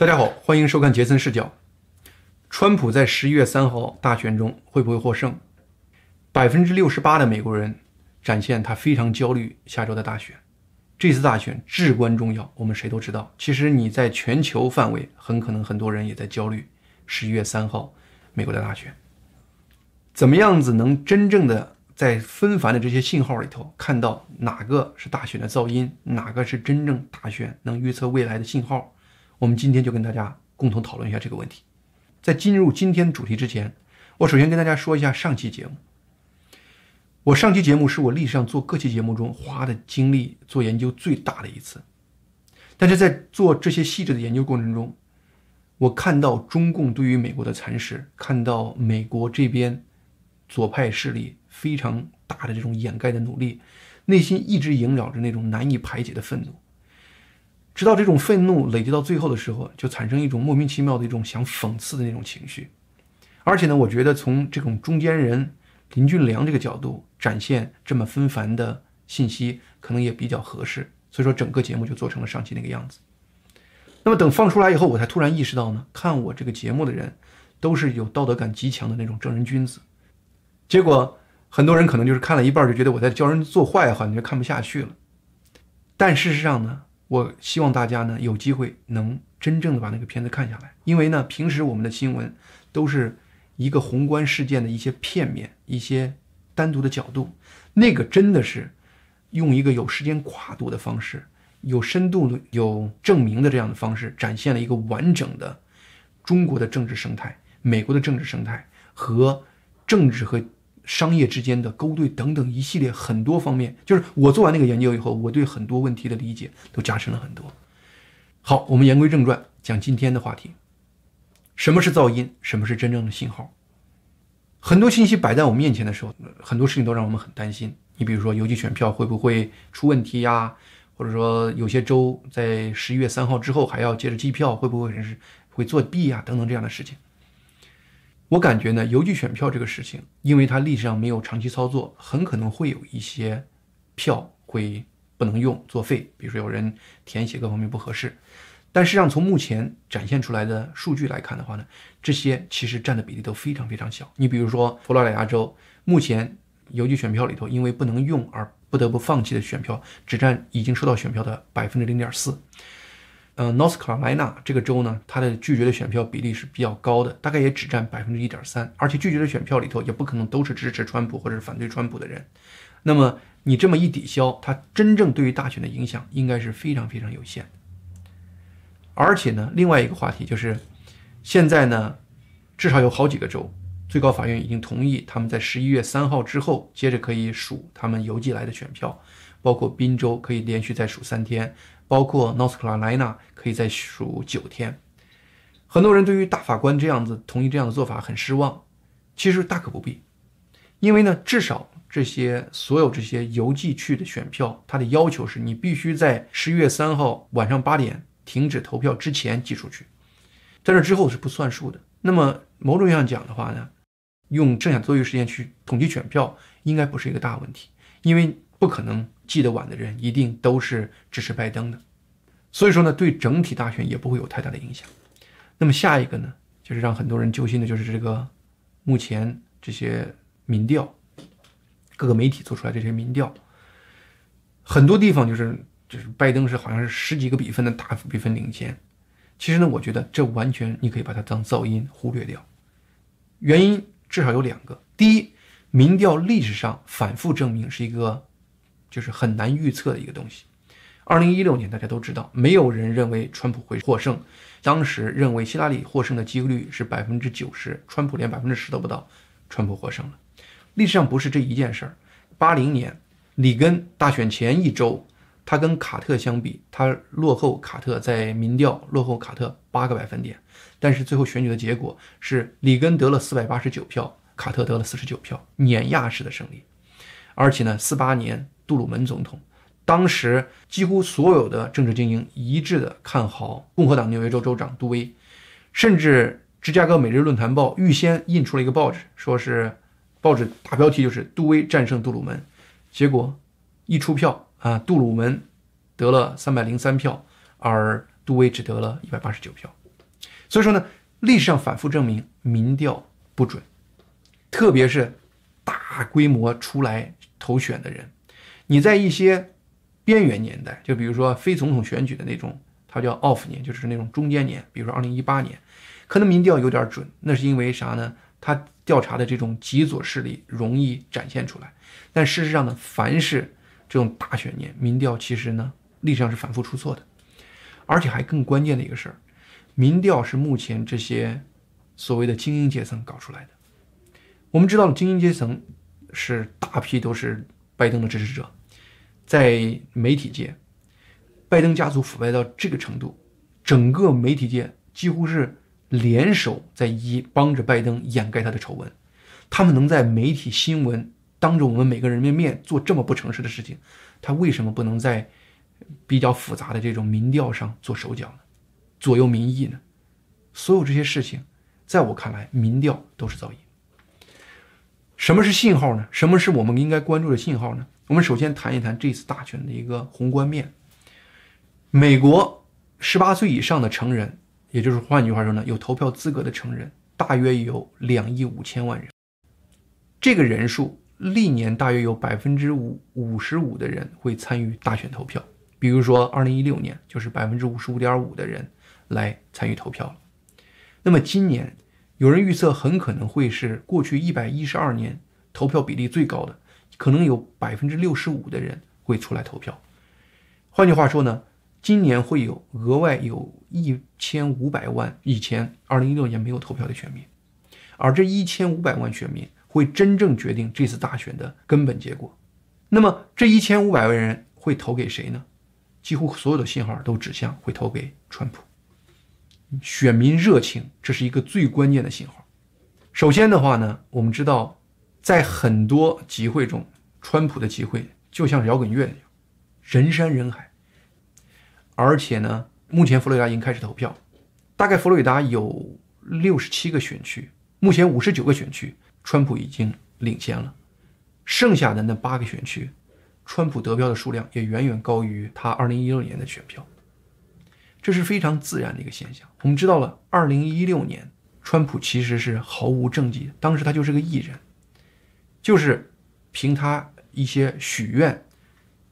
大家好，欢迎收看杰森视角。川普在十一月三号大选中会不会获胜？百分之六十八的美国人展现他非常焦虑下周的大选。这次大选至关重要，我们谁都知道。其实你在全球范围，很可能很多人也在焦虑十一月三号美国的大选。怎么样子能真正的在纷繁的这些信号里头看到哪个是大选的噪音，哪个是真正大选能预测未来的信号？我们今天就跟大家共同讨论一下这个问题。在进入今天主题之前，我首先跟大家说一下上期节目。我上期节目是我历史上做各期节目中花的精力做研究最大的一次。但是在做这些细致的研究过程中，我看到中共对于美国的蚕食，看到美国这边左派势力非常大的这种掩盖的努力，内心一直萦绕着那种难以排解的愤怒。直到这种愤怒累积到最后的时候，就产生一种莫名其妙的一种想讽刺的那种情绪。而且呢，我觉得从这种中间人林俊良这个角度展现这么纷繁的信息，可能也比较合适。所以说，整个节目就做成了上期那个样子。那么等放出来以后，我才突然意识到呢，看我这个节目的人都是有道德感极强的那种正人君子。结果很多人可能就是看了一半就觉得我在教人做坏话，你就看不下去了。但事实上呢？我希望大家呢有机会能真正的把那个片子看下来，因为呢平时我们的新闻都是一个宏观事件的一些片面、一些单独的角度，那个真的是用一个有时间跨度的方式、有深度的、有证明的这样的方式，展现了一个完整的中国的政治生态、美国的政治生态和政治和。商业之间的勾兑等等一系列很多方面，就是我做完那个研究以后，我对很多问题的理解都加深了很多。好，我们言归正传，讲今天的话题：什么是噪音？什么是真正的信号？很多信息摆在我们面前的时候，很多事情都让我们很担心。你比如说邮寄选票会不会出问题呀？或者说有些州在十一月三号之后还要接着计票，会不会是会作弊呀？等等这样的事情。我感觉呢，邮寄选票这个事情，因为它历史上没有长期操作，很可能会有一些票会不能用作废，比如说有人填写各方面不合适。但实际上从目前展现出来的数据来看的话呢，这些其实占的比例都非常非常小。你比如说佛罗里达州，目前邮寄选票里头因为不能用而不得不放弃的选票，只占已经收到选票的百分之零点四。呃，North Carolina 这个州呢，它的拒绝的选票比例是比较高的，大概也只占百分之一点三，而且拒绝的选票里头也不可能都是支持川普或者是反对川普的人。那么你这么一抵消，它真正对于大选的影响应该是非常非常有限。而且呢，另外一个话题就是，现在呢，至少有好几个州，最高法院已经同意他们在十一月三号之后接着可以数他们邮寄来的选票，包括宾州可以连续再数三天。包括 North Carolina 可以再数九天，很多人对于大法官这样子同意这样的做法很失望，其实大可不必，因为呢，至少这些所有这些邮寄去的选票，它的要求是你必须在十一月三号晚上八点停止投票之前寄出去，在这之后是不算数的。那么某种意义上讲的话呢，用剩下多余时间去统计选票，应该不是一个大问题，因为不可能。记得晚的人一定都是支持拜登的，所以说呢，对整体大选也不会有太大的影响。那么下一个呢，就是让很多人揪心的，就是这个目前这些民调，各个媒体做出来这些民调，很多地方就是就是拜登是好像是十几个比分的大比分领先。其实呢，我觉得这完全你可以把它当噪音忽略掉。原因至少有两个：第一，民调历史上反复证明是一个。就是很难预测的一个东西。二零一六年，大家都知道，没有人认为川普会获胜，当时认为希拉里获胜的几率是百分之九十，川普连百分之十都不到，川普获胜了。历史上不是这一件事儿。八零年，里根大选前一周，他跟卡特相比，他落后卡特在民调落后卡特八个百分点，但是最后选举的结果是里根得了四百八十九票，卡特得了四十九票，碾压式的胜利。而且呢，四八年。杜鲁门总统，当时几乎所有的政治精英一致的看好共和党纽约州州长杜威，甚至芝加哥每日论坛报预先印出了一个报纸，说是报纸大标题就是杜威战胜杜鲁门。结果一出票啊，杜鲁门得了三百零三票，而杜威只得了一百八十九票。所以说呢，历史上反复证明民调不准，特别是大规模出来投选的人，你在一些边缘年代，就比如说非总统选举的那种，它叫 off 年，就是那种中间年，比如说二零一八年，可能民调有点准，那是因为啥呢？他调查的这种极左势力容易展现出来。但事实上呢，凡是这种大选年，民调其实呢，历史上是反复出错的，而且还更关键的一个事儿，民调是目前这些所谓的精英阶层搞出来的。我们知道了，精英阶层是大批都是拜登的支持者，在媒体界，拜登家族腐败到这个程度，整个媒体界几乎是联手在一帮着拜登掩盖他的丑闻，他们能在媒体新闻。当着我们每个人的面做这么不诚实的事情，他为什么不能在比较复杂的这种民调上做手脚呢？左右民意呢？所有这些事情，在我看来，民调都是造诣。什么是信号呢？什么是我们应该关注的信号呢？我们首先谈一谈这次大选的一个宏观面。美国十八岁以上的成人，也就是换句话说呢，有投票资格的成人，大约有两亿五千万人。这个人数。历年大约有百分之五五十五的人会参与大选投票，比如说二零一六年就是百分之五十五点五的人来参与投票。那么今年有人预测很可能会是过去一百一十二年投票比例最高的，可能有百分之六十五的人会出来投票。换句话说呢，今年会有额外有一千五百万以前二零一六年没有投票的选民，而这一千五百万选民。会真正决定这次大选的根本结果。那么这一千五百万人会投给谁呢？几乎所有的信号都指向会投给川普。选民热情，这是一个最关键的信号。首先的话呢，我们知道，在很多集会中，川普的集会就像摇滚乐一样，人山人海。而且呢，目前佛罗里达已经开始投票，大概佛罗里达有六十七个选区，目前五十九个选区。川普已经领先了，剩下的那八个选区，川普得票的数量也远远高于他2016年的选票，这是非常自然的一个现象。我们知道了，2016年川普其实是毫无政绩，当时他就是个艺人，就是凭他一些许愿，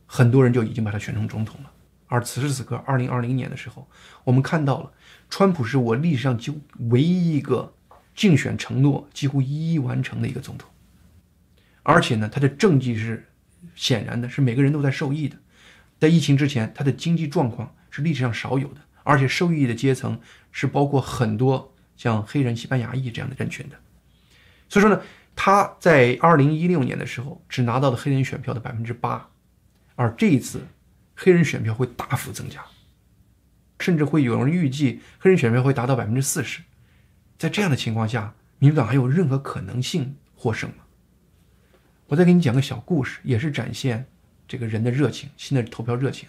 很多人就已经把他选成总统了。而此时此刻，2020年的时候，我们看到了，川普是我历史上就唯一一个。竞选承诺几乎一一完成的一个总统，而且呢，他的政绩是显然的，是每个人都在受益的。在疫情之前，他的经济状况是历史上少有的，而且受益的阶层是包括很多像黑人、西班牙裔这样的人群的。所以说呢，他在二零一六年的时候只拿到了黑人选票的百分之八，而这一次黑人选票会大幅增加，甚至会有人预计黑人选票会达到百分之四十。在这样的情况下，民主党还有任何可能性获胜吗？我再给你讲个小故事，也是展现这个人的热情，新的投票热情。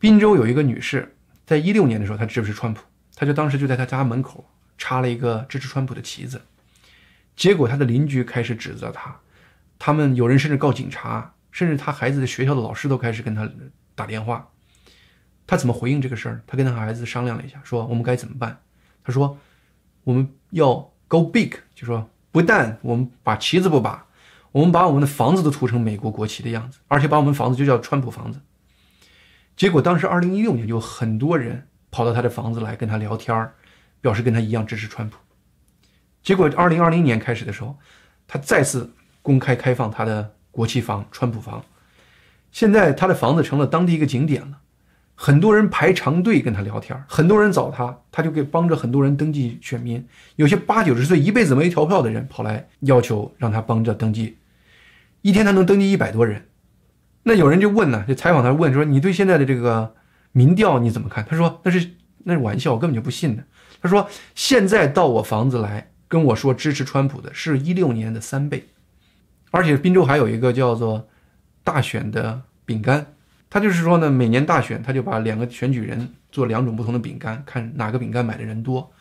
滨州有一个女士，在一六年的时候，她支持川普，她就当时就在她家门口插了一个支持川普的旗子，结果她的邻居开始指责她，他们有人甚至告警察，甚至她孩子的学校的老师都开始跟她打电话。她怎么回应这个事儿？她跟她孩子商量了一下，说我们该怎么办？她说。我们要 go big，就说不但我们把旗子不拔，我们把我们的房子都涂成美国国旗的样子，而且把我们房子就叫川普房子。结果当时二零一六年有很多人跑到他的房子来跟他聊天表示跟他一样支持川普。结果二零二零年开始的时候，他再次公开开放他的国旗房川普房，现在他的房子成了当地一个景点了。很多人排长队跟他聊天，很多人找他，他就给帮着很多人登记选民。有些八九十岁一辈子没投票的人跑来要求让他帮着登记，一天他能登记一百多人。那有人就问呢，就采访他问说：“你对现在的这个民调你怎么看？”他说：“那是那是玩笑，我根本就不信的。”他说：“现在到我房子来跟我说支持川普的是一六年的三倍，而且滨州还有一个叫做大选的饼干。”他就是说呢，每年大选，他就把两个选举人做两种不同的饼干，看哪个饼干买的人多。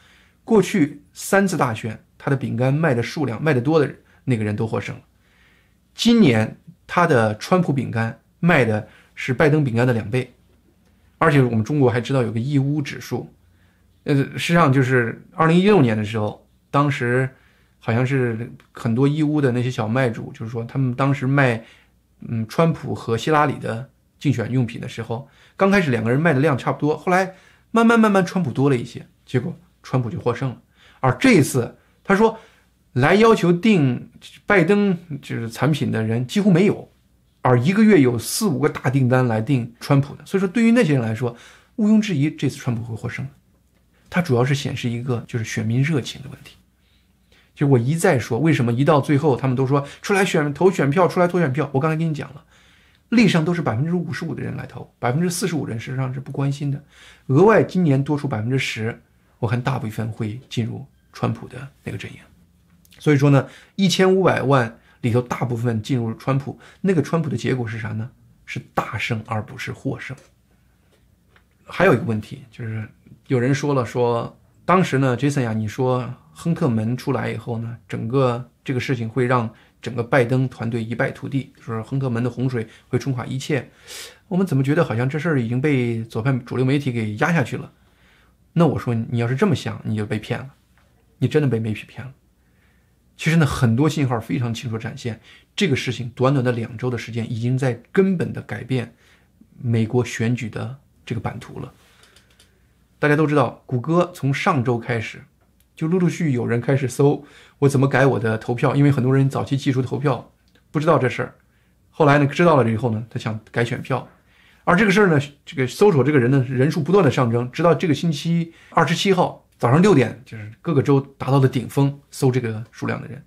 过去三次大选，他的饼干卖的数量卖的多的人那个人都获胜了。今年他的川普饼干卖的是拜登饼干的两倍，而且我们中国还知道有个义乌指数，呃，实际上就是二零一六年的时候，当时好像是很多义乌的那些小卖主，就是说他们当时卖，嗯，川普和希拉里的竞选用品的时候，刚开始两个人卖的量差不多，后来慢慢慢慢川普多了一些，结果川普就获胜了。而这一次，他说来要求订拜登就是产品的人几乎没有，而一个月有四五个大订单来订川普的，所以说对于那些人来说，毋庸置疑这次川普会获胜。它主要是显示一个就是选民热情的问题。就我一再说，为什么一到最后他们都说出来选投选票，出来投选票？我刚才跟你讲了，历史上都是百分之五十五的人来投，百分之四十五人实际上是不关心的。额外今年多出百分之十，我看大部分会进入川普的那个阵营。所以说呢，一千五百万里头大部分进入川普，那个川普的结果是啥呢？是大胜而不是获胜。还有一个问题就是。有人说了，说当时呢，Jason 呀，你说亨特门出来以后呢，整个这个事情会让整个拜登团队一败涂地，说亨特门的洪水会冲垮一切。我们怎么觉得好像这事儿已经被左派主流媒体给压下去了？那我说，你要是这么想，你就被骗了，你真的被媒体骗了。其实呢，很多信号非常清楚展现，这个事情短短的两周的时间，已经在根本的改变美国选举的这个版图了。大家都知道，谷歌从上周开始，就陆陆续续有人开始搜我怎么改我的投票，因为很多人早期技术投票不知道这事儿，后来呢知道了以后呢，他想改选票，而这个事儿呢，这个搜索这个人呢人数不断的上升，直到这个星期二十七号早上六点，就是各个州达到了顶峰，搜这个数量的人，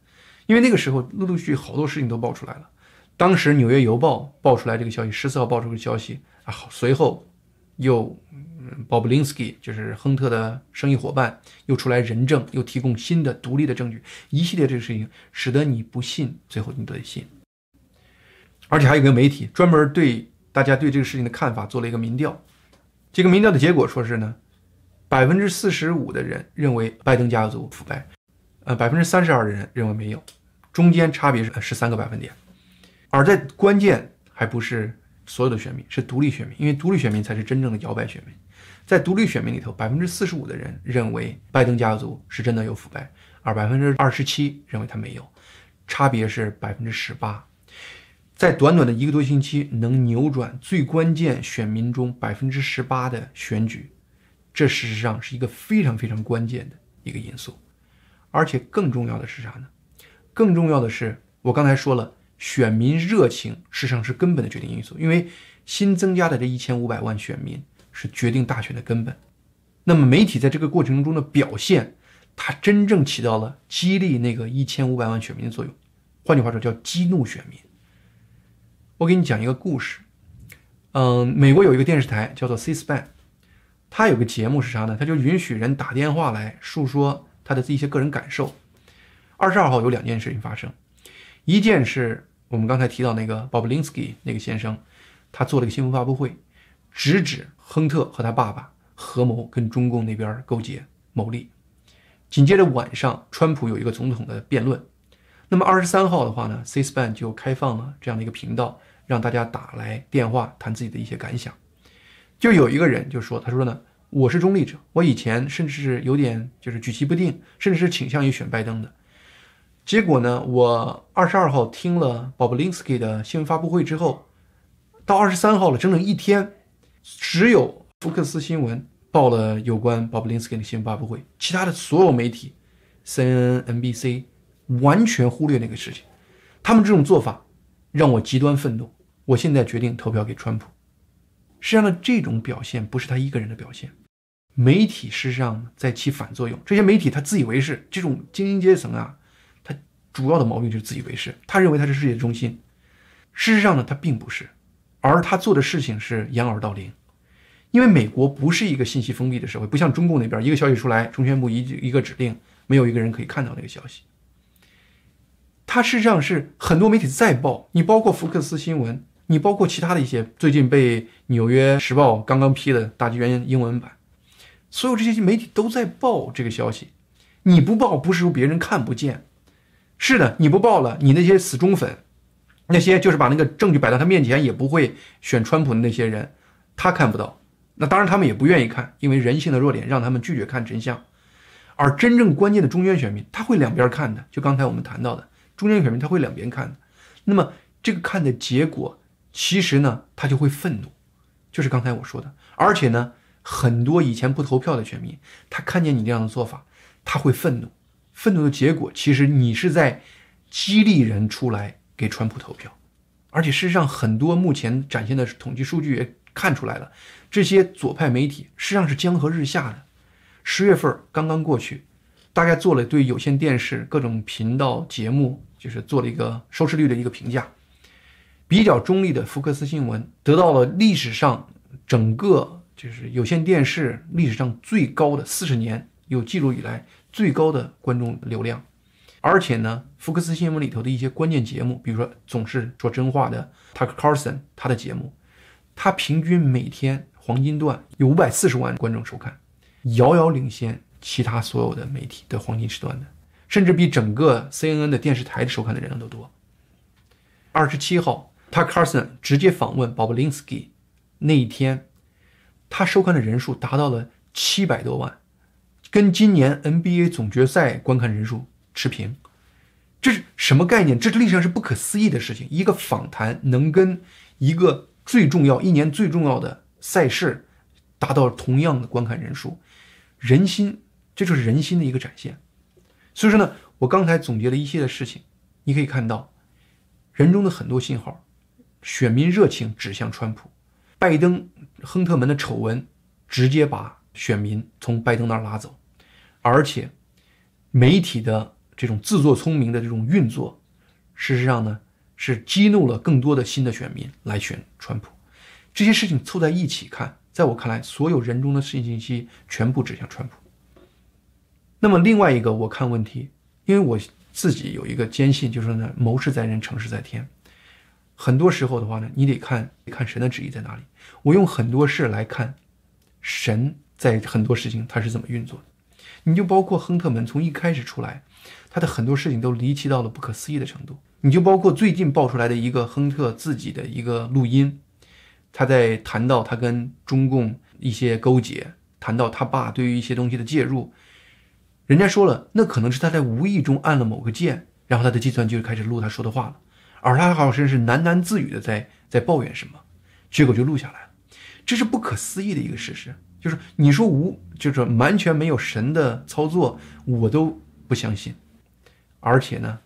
因为那个时候陆陆续续好多事情都爆出来了，当时《纽约邮报》爆出来这个消息，十四号爆出个消息啊，随后又。Bob Linsky 就是亨特的生意伙伴，又出来人证，又提供新的独立的证据，一系列这个事情，使得你不信，最后你都得信。而且还有个媒体专门对大家对这个事情的看法做了一个民调，这个民调的结果说是呢，百分之四十五的人认为拜登家族腐败，呃，百分之三十二的人认为没有，中间差别是十三个百分点，而在关键还不是所有的选民，是独立选民，因为独立选民才是真正的摇摆选民。在独立选民里头，百分之四十五的人认为拜登家族是真的有腐败，而百分之二十七认为他没有，差别是百分之十八。在短短的一个多星期，能扭转最关键选民中百分之十八的选举，这事实上是一个非常非常关键的一个因素。而且更重要的是啥呢？更重要的是，我刚才说了，选民热情事实上是根本的决定因素，因为新增加的这一千五百万选民。是决定大选的根本。那么媒体在这个过程中的表现，它真正起到了激励那个一千五百万选民的作用。换句话说，叫激怒选民。我给你讲一个故事。嗯，美国有一个电视台叫做 C-SPAN，他有个节目是啥呢？他就允许人打电话来述说他的一些个人感受。二十二号有两件事情发生，一件是我们刚才提到那个 Bob Linsky 那个先生，他做了一个新闻发布会。直指亨特和他爸爸合谋跟中共那边勾结牟利。紧接着晚上，川普有一个总统的辩论。那么二十三号的话呢，C-SPAN 就开放了这样的一个频道，让大家打来电话谈自己的一些感想。就有一个人就说：“他说呢，我是中立者，我以前甚至是有点就是举棋不定，甚至是倾向于选拜登的。结果呢，我二十二号听了 Bob Linsky 的新闻发布会之后，到二十三号了，整整一天。”只有福克斯新闻报了有关 Bob Linsky 的新闻发布会，其他的所有媒体，CNN、NBC 完全忽略那个事情。他们这种做法让我极端愤怒。我现在决定投票给川普。实际上呢，这种表现不是他一个人的表现，媒体事实上在起反作用。这些媒体他自以为是，这种精英阶层啊，他主要的毛病就是自以为是，他认为他是世界中心。事实上呢，他并不是。而他做的事情是掩耳盗铃，因为美国不是一个信息封闭的社会，不像中共那边一个消息出来，中宣部一一个指令，没有一个人可以看到那个消息。它实上是很多媒体在报，你包括福克斯新闻，你包括其他的一些最近被《纽约时报》刚刚批的大纪元英文版，所有这些媒体都在报这个消息。你不报，不是说别人看不见，是的，你不报了，你那些死忠粉。那些就是把那个证据摆到他面前也不会选川普的那些人，他看不到，那当然他们也不愿意看，因为人性的弱点让他们拒绝看真相。而真正关键的中间选民，他会两边看的。就刚才我们谈到的，中间选民他会两边看的。那么这个看的结果，其实呢，他就会愤怒，就是刚才我说的。而且呢，很多以前不投票的选民，他看见你这样的做法，他会愤怒。愤怒的结果，其实你是在激励人出来给川普投票。而且事实上，很多目前展现的统计数据也看出来了，这些左派媒体实际上是江河日下的。十月份刚刚过去，大概做了对有线电视各种频道节目，就是做了一个收视率的一个评价。比较中立的福克斯新闻得到了历史上整个就是有线电视历史上最高的四十年有记录以来最高的观众流量。而且呢，福克斯新闻里头的一些关键节目，比如说总是说真话的 Tucker Carlson 他的节目，他平均每天黄金段有五百四十万观众收看。遥遥领先其他所有的媒体的黄金时段的，甚至比整个 CNN 的电视台的收看的人量都多。二十七号，他 Carson 直接访问 Bobulinski 那一天，他收看的人数达到了七百多万，跟今年 NBA 总决赛观看人数持平。这是什么概念？这是历史上是不可思议的事情。一个访谈能跟一个最重要、一年最重要的赛事达到同样的观看人数。人心，这就是人心的一个展现。所以说呢，我刚才总结了一些的事情，你可以看到，人中的很多信号，选民热情指向川普，拜登、亨特门的丑闻直接把选民从拜登那儿拉走，而且媒体的这种自作聪明的这种运作，事实上呢是激怒了更多的新的选民来选川普。这些事情凑在一起看。在我看来，所有人中的信信息全部指向川普。那么另外一个，我看问题，因为我自己有一个坚信，就是呢，谋事在人，成事在天。很多时候的话呢，你得看看神的旨意在哪里。我用很多事来看，神在很多事情他是怎么运作的。你就包括亨特门从一开始出来，他的很多事情都离奇到了不可思议的程度。你就包括最近爆出来的一个亨特自己的一个录音。他在谈到他跟中共一些勾结，谈到他爸对于一些东西的介入，人家说了，那可能是他在无意中按了某个键，然后他的计算机就开始录他说的话了，而他好像是喃喃自语的在在抱怨什么，结果就录下来了，这是不可思议的一个事实，就是你说无，就是完全没有神的操作，我都不相信，而且呢，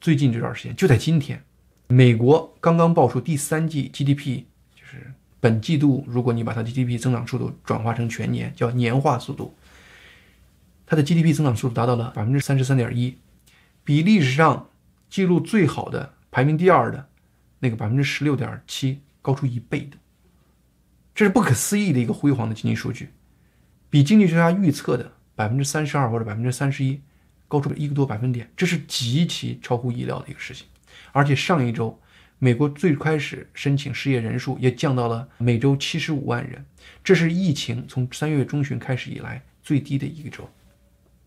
最近这段时间就在今天，美国刚刚爆出第三季 GDP 就是。本季度，如果你把它 GDP 增长速度转化成全年，叫年化速度，它的 GDP 增长速度达到了百分之三十三点一，比历史上记录最好的排名第二的那个百分之十六点七高出一倍的，这是不可思议的一个辉煌的经济数据，比经济学家预测的百分之三十二或者百分之三十一高出了一个多百分点，这是极其超乎意料的一个事情，而且上一周。美国最开始申请失业人数也降到了每周七十五万人，这是疫情从三月中旬开始以来最低的一个周。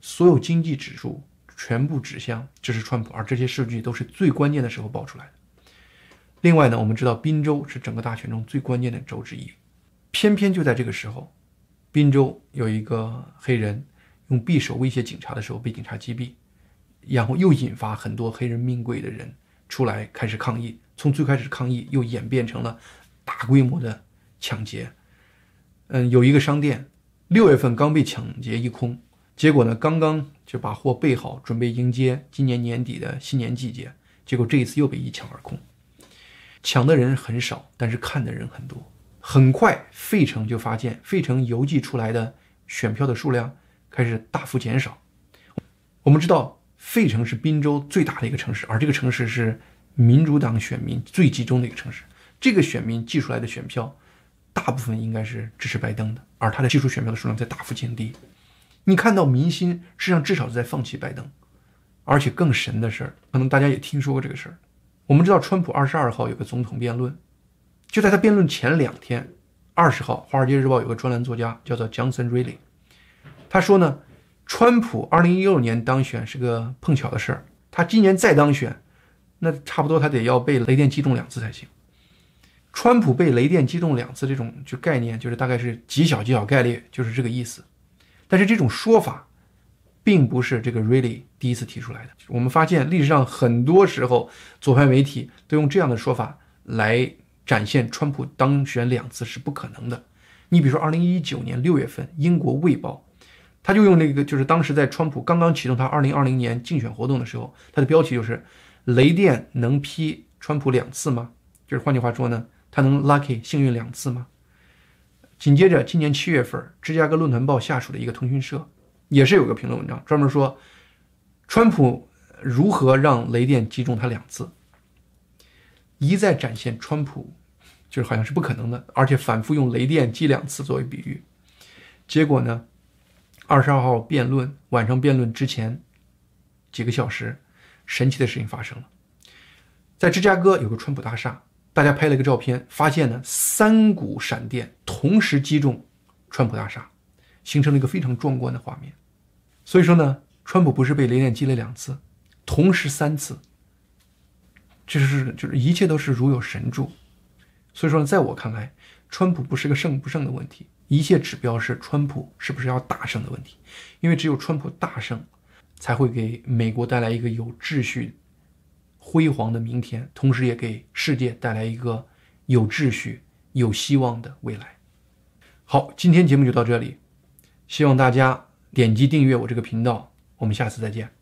所有经济指数全部指向支持川普，而这些数据都是最关键的时候爆出来的。另外呢，我们知道宾州是整个大选中最关键的州之一，偏偏就在这个时候，宾州有一个黑人用匕首威胁警察的时候被警察击毙，然后又引发很多黑人命贵的人出来开始抗议。从最开始抗议，又演变成了大规模的抢劫。嗯，有一个商店，六月份刚被抢劫一空，结果呢，刚刚就把货备好，准备迎接今年年底的新年季节，结果这一次又被一抢而空。抢的人很少，但是看的人很多。很快，费城就发现，费城邮寄出来的选票的数量开始大幅减少。我们知道，费城是宾州最大的一个城市，而这个城市是。民主党选民最集中的一个城市，这个选民寄出来的选票，大部分应该是支持拜登的，而他的寄出选票的数量在大幅减低。你看到民心实际上至少是在放弃拜登，而且更神的事儿，可能大家也听说过这个事儿。我们知道，川普二十二号有个总统辩论，就在他辩论前两天，二十号，《华尔街日报》有个专栏作家叫做 Johnson Reilly，他说呢，川普二零一六年当选是个碰巧的事儿，他今年再当选。那差不多他得要被雷电击中两次才行。川普被雷电击中两次，这种就概念就是大概是极小极小概率，就是这个意思。但是这种说法，并不是这个 Really 第一次提出来的。我们发现历史上很多时候左派媒体都用这样的说法来展现川普当选两次是不可能的。你比如说，二零一九年六月份，英国《卫报》他就用那个，就是当时在川普刚刚启动他二零二零年竞选活动的时候，他的标题就是“雷电能劈川普两次吗？”就是换句话说呢。他能 lucky 幸运两次吗？紧接着，今年七月份，芝加哥论坛报下属的一个通讯社也是有个评论文章，专门说川普如何让雷电击中他两次，一再展现川普就是好像是不可能的，而且反复用雷电击两次作为比喻。结果呢，二十二号辩论晚上辩论之前几个小时，神奇的事情发生了，在芝加哥有个川普大厦。大家拍了一个照片，发现呢三股闪电同时击中川普大厦，形成了一个非常壮观的画面。所以说呢，川普不是被雷电击了两次，同时三次，这是就是一切都是如有神助。所以说呢，在我看来，川普不是个胜不胜的问题，一切指标是川普是不是要大胜的问题。因为只有川普大胜，才会给美国带来一个有秩序。辉煌的明天，同时也给世界带来一个有秩序、有希望的未来。好，今天节目就到这里，希望大家点击订阅我这个频道，我们下次再见。